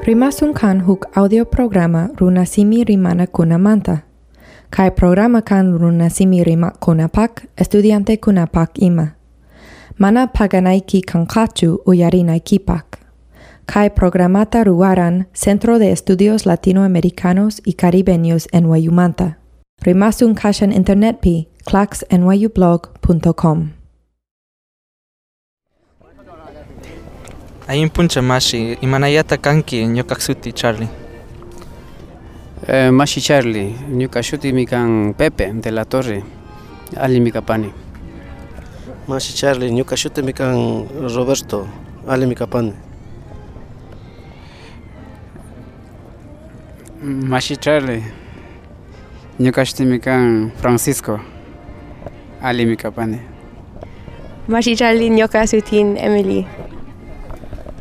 Rimasun kan huk audio programa runasimi rimana kunamanta. Kai programa kan runasimi rima kunapak, estudiante kunapak ima. Mana paganaiki kankachu uyarinaikipak. Kai programata ruaran Centro de Estudios Latinoamericanos y Caribeños en Wayumanta. Rimasun kashan internet pi claxnyublog.com. Ayin punchamashi, imanayata kanki, nyokaksuti Charlie. Eh, mashi Charlie, nyokashuti mikan Pepe de la Torre, ali mikapani. Mashi Charlie, nyokashuti mikan Roberto, ali mikapani. Mashi Charlie, nyokashuti mikan Francisco, ali mikapani. Mashi Charlie, nyokasutin Emily.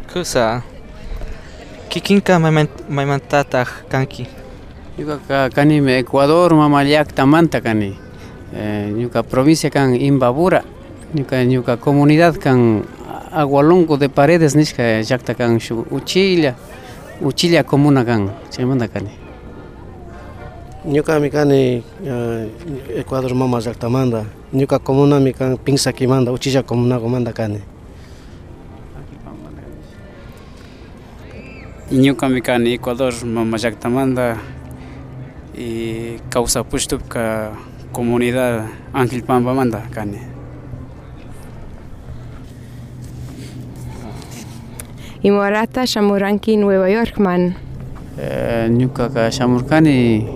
Kusa, kikinka maimantataq kanki. Ñuka ka kani me Ecuador mamallakta manta kani. Eh, ñuka provincia kan Imbabura, ñuka ñuka comunidad kan Agualongo de Paredes nishka llakta kan shu Uchilla, Uchilla comuna kan, chaymanta kani. Ñuka mi kani eh, Ecuador mama llaqtamanta. Ñuka comuna mi kan Pinsakimanta, Uchilla comuna manda kani. Ñuka mi kani Ecuador mamallaktamanta y kawsapushtuka comunidad Ángel Pampamanta kani. Y Morata Shamuranki Nueva York man. Eh, ñuka ka shamurkani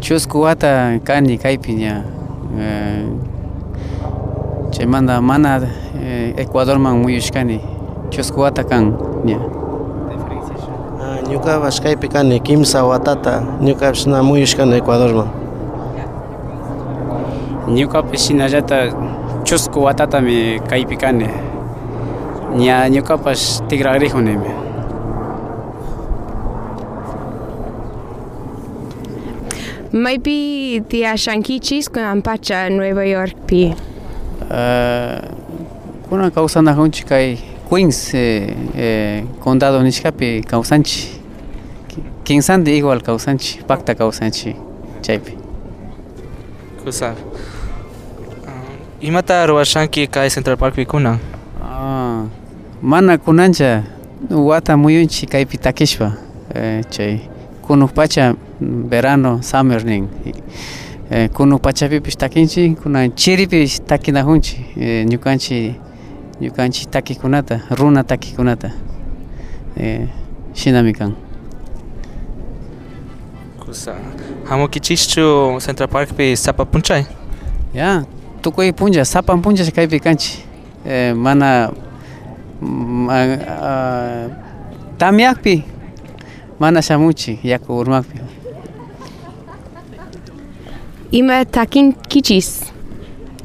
chusku wata kani kaypi ña eh, chaymanta mana eh, Ecuadorman muyushkani chusku wata kan ña Ñuka kaypi kani kimsa watata, ñuka na muyushkani Ecuadorman. ñukapish hinallata chusku watatami kaypi kani ña ñukapash tigraqrikuni Maybe tia Shankichis con Ampacha Nueva York pi. uh, kunan kawsanakунchik kay Queens eh, eh, condado nishkapi kawsanchik kinsanta igual kawsanchik pakta kawsanchik chaypi Kusa. Imata ruwashanki kay Central Park kunan. Ah, mana kunancha wata muyunchik kaypi takishpa eh, chay kunuk pacha mm, verano summer nin eh, kunuk pachapipish takinchik kunan chiripish takinajunchik eh, ñukanchik ñukanchik takikunata runa takikunata eh, shinami kan Kusa. Hamukichischu Central Park pi sapa punchay. ya tukuy punlla sapan punlla kaypi kanchik eh, mana mm, ah, ah, tamyakpi mana shamunchik yaku urmakpi Ima Takin Kichis.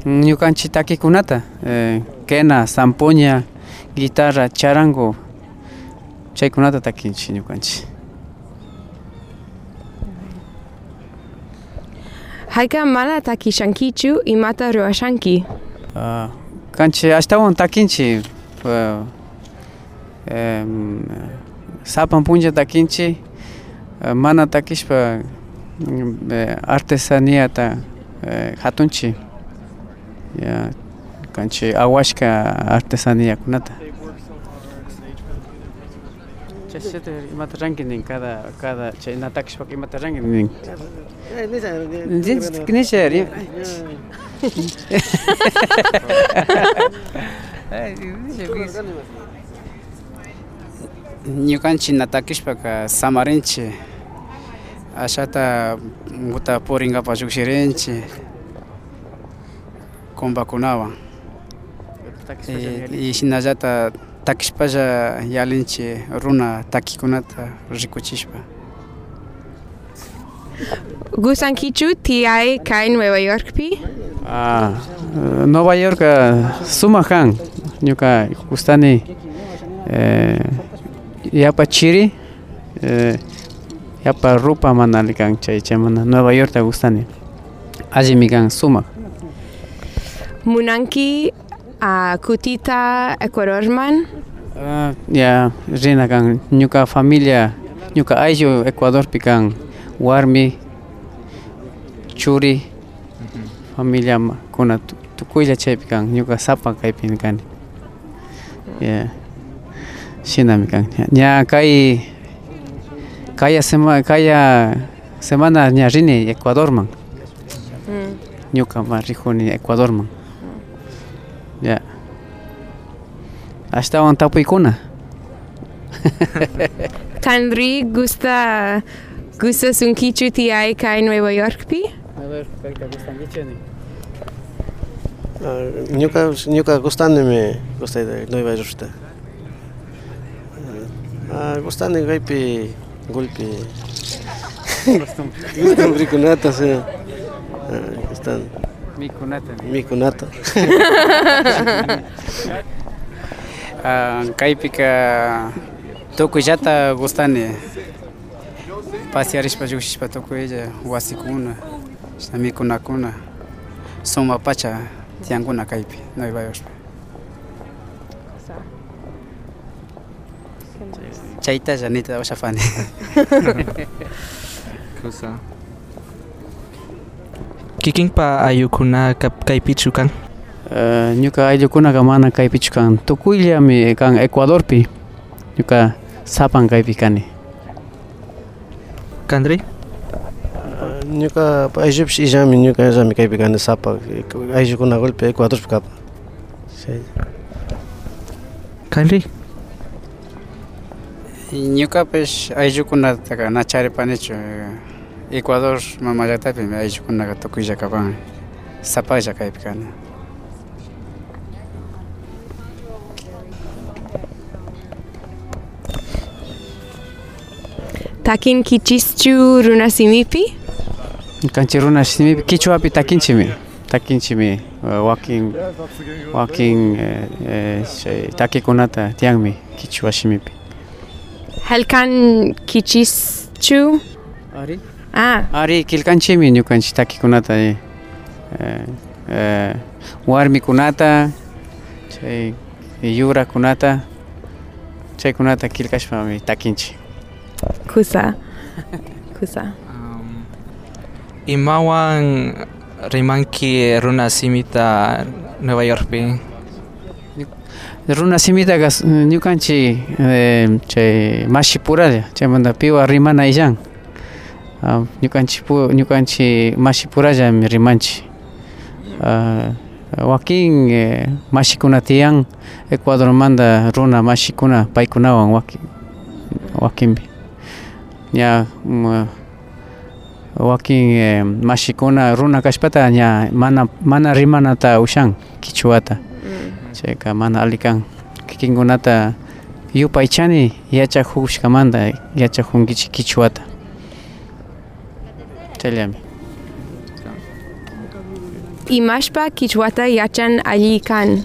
ñukanchik takikunata eh, quena zampoña guitarra charango chaykunata takinchik ñukanchik Haika mala takishankichu imata ruashanki. Uh, kanchi ashtawan takinchi uh, um, sapan puncha takinchi uh, mana takishpa artesaniyata hatunchi. Yeah, kanchi awashka artesaniyakunata. شتر مترنجنين كذا كذا شيء نتاكش فك مترنجنين نزين كنيشاري ñukanchik natakishpaka samarinchik ashata muta purinkapak llukshirinchik kumbakunawan y shinallata takishpalla yalinchik runa takikunata rikuchishpa Gusankichu TI Kai Nueva York pi. Ah, eh, Nueva York ah, sumaq kan ñuka gustani eh, yapa chiri eh, yapa rupa manali kan chay chay mana Nueva York ta gustani allimi kan sumaq Munanki a Kutita Ecuadorman. Ah, ya rina kan. Ñuka familia. Ñuka ayllu Ecuador pi kan warmi churi. Familia ma- kuna tu- tukuylla chaypi kan ñuka sapa kaypi kani ya. Shinami kan ña kay kaya sema kaya semana ña rini Ecuador man Mm. ñuka ma rijuni Ecuador Asta o întapui cună. Tandri, gusta... Gusta sunt kichu ti ai ca em Nueva York pi? Nuka, nuka gustane me gusta de Nueva York ta. Gustane gai pi gulpi. Gustam bricunata se. Gustan. Mi cunata. Mi cunata. kaypika tukuyllata gustani pasearishpa llukshishpa tukuylla wasikuna chishna mikunakuna suma pacha tiyankuna kaypi Nueva Yorkpi chaytalla nita ushapani Kusa. Kikinpa ayukuna kaypichu kan. Eh, ñuka ayllukunaqa mana kaypichu kan tukuyllami kan Ecuadorpi ñuka sapan kaypi kani Kandri? Ah, Ñuka ayllupish illami ñuka illami kaypi kani sapa ayllukuna golpe Ecuadorpi kapa. Sí. Kandri? ñukapish ayllukunataqa na charipanichu eh, Ecuador mamallatapi ayllukunaqa tukuylla kapan sapalla kaypi kani Takin kichischu runasimipi? kanchik runa simipi. Kichwapi takinchimi takinchimi eh, wakin wakin eh, eh, chay takikunata tiyanmi kichwa simipi. Halkan kichischu? ari? Ah, Ari kilkanchimi ñukanchik takikunata eh, eh, warmikunata chay yurakunata chaykunata kilkashpami takinchik kusa. Kusa. Um, imawan rimanki runa simita Nueva Yorkpi. runa simitaqa s- ñukanchik eh, chay mashipuralla chaymanta piwa rimana illan Ah, ñukanchik pu- ñukanchik mashipurallami rimanchik Ah, wakin eh, mashikuna tiyan Ecuadormanta runa mashikuna paykunawan wakin wakinpi ña mm, wakin eh, mashikuna runa kashpata ña mana mana rimanata ushan kichwata chayka mana alli kan kikinkunata yupaychani yachakushkamanta yachakunkichik kichwata chayllami Imashpa kichwata yachan alli kan.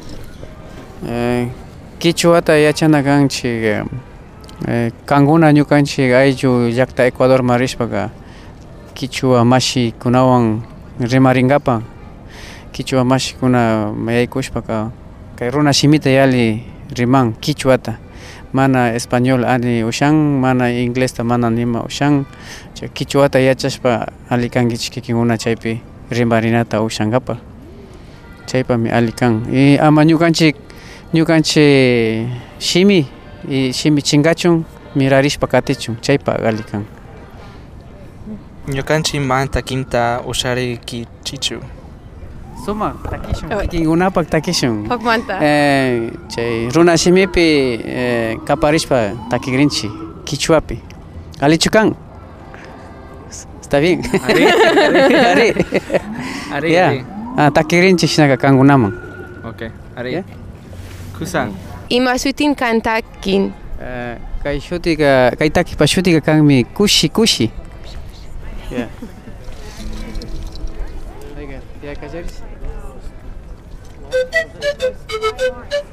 Eh, kichwata yachana kanchik eh, eh, kankuna ñukanchik ayllu llakta Ecuador marishpaka kichwa mashikunawan rimarinkapak kichwa mashikuna yaykushpaka kay runa shimita yali riman kichwata mana español ali ushan mana inglesta mana nima ushan kichwata yachashpa ali kankichik kikinkuna chaypi rimarinata ushankapak chaypami ali kan y ama ñukanchik ñukanchik shimi y shimi chinkachun mirarishpa katichun chaypa ali kan Ñukanchik manta kinta ushariki chichu. suma takishun Oy. kikinkunapak takishun Hokmanta. eh, chay runa shimipi eh, kaparishpa takikrinchik kichwapi alichu kan está bien Ari? ari Ari, Ya. ari. ah, takikrinchik shinaka kankunaman Okay. Ari. Ya. Kusan. Ima sutin kan takin. Eh, kay shutiga kay takipa shutiga kanmi kushi kushi yeah. Oiga, ¿ya callares?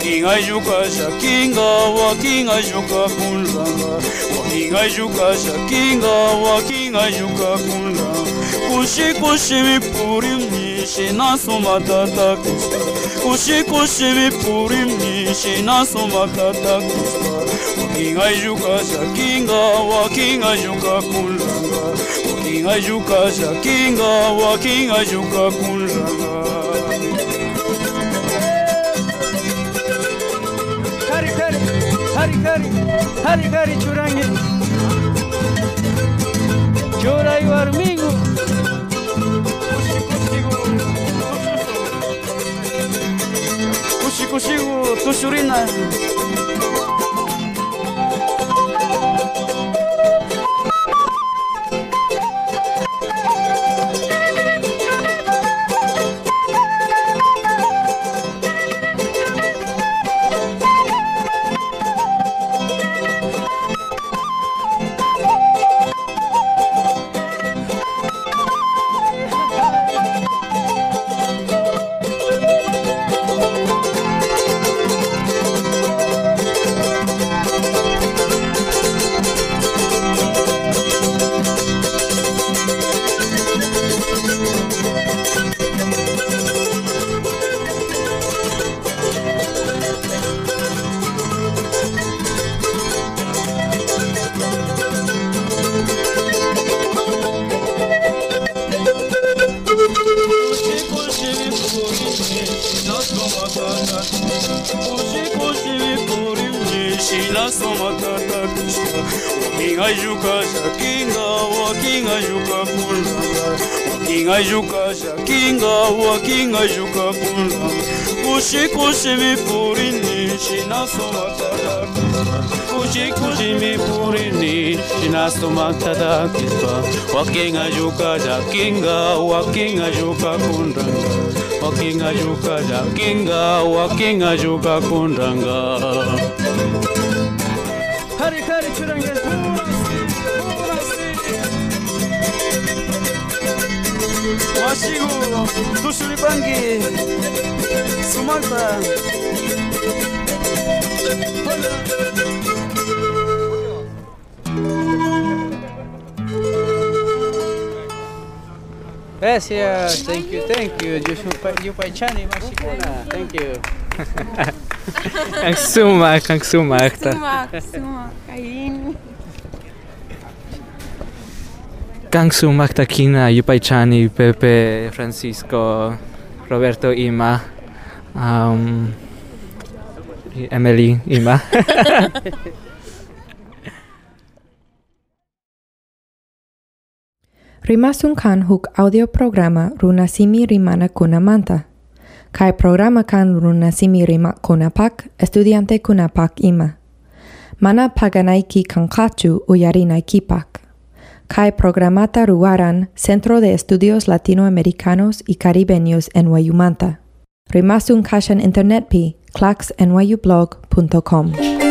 Walking a juka shakinga, walking a juka kunlanga. Walking a juka shakinga, walking a juka kunlanga. Kushi kushi mi purim ni shina sumata takista. Kushi kushi mi purim ni shina sumata takista. Walking a juka shakinga, walking a juka kunlanga. Walking a juka shakinga, walking a juka kunlanga. Hari gari churangi Churai warmigo Kushi kushigo tushurina shakinga wakingayuka kuna wakingayuka shakinga wakingayuka kuna kushi kushi mipurini shinasoma tadakiswa kushi kushi mipurini shinasoma tadakiswa wakingayuka shakinga wakingayuka kuna wakingayuka shakinga wakingayuka kuna Hari Hari Churangeshwar 마시고 두술 반기 수많다 Yes, yeah, thank you, thank you. Eu you pai chani, mashikona. Thank you. Kanksuma, kanksuma. Kanksuma, kanksuma. Kaini. Sumak, sumak, kain. Kang sumak ta kina Yupay Chani, Pepe, Francisco, Roberto Ima, um, Emily Ima. Rimasun kan huk audio programa runasimi rimana kunamanta. Kai programa kan runasimi rima kunapak, estudiante kunapak ima. Mana paganaiki kankachu uyarinai kipak. Kai programata ruaran Centro de Estudios Latinoamericanos y Caribeños en Wayumanta. Rimasun kashan internet pi claxnyublog.com.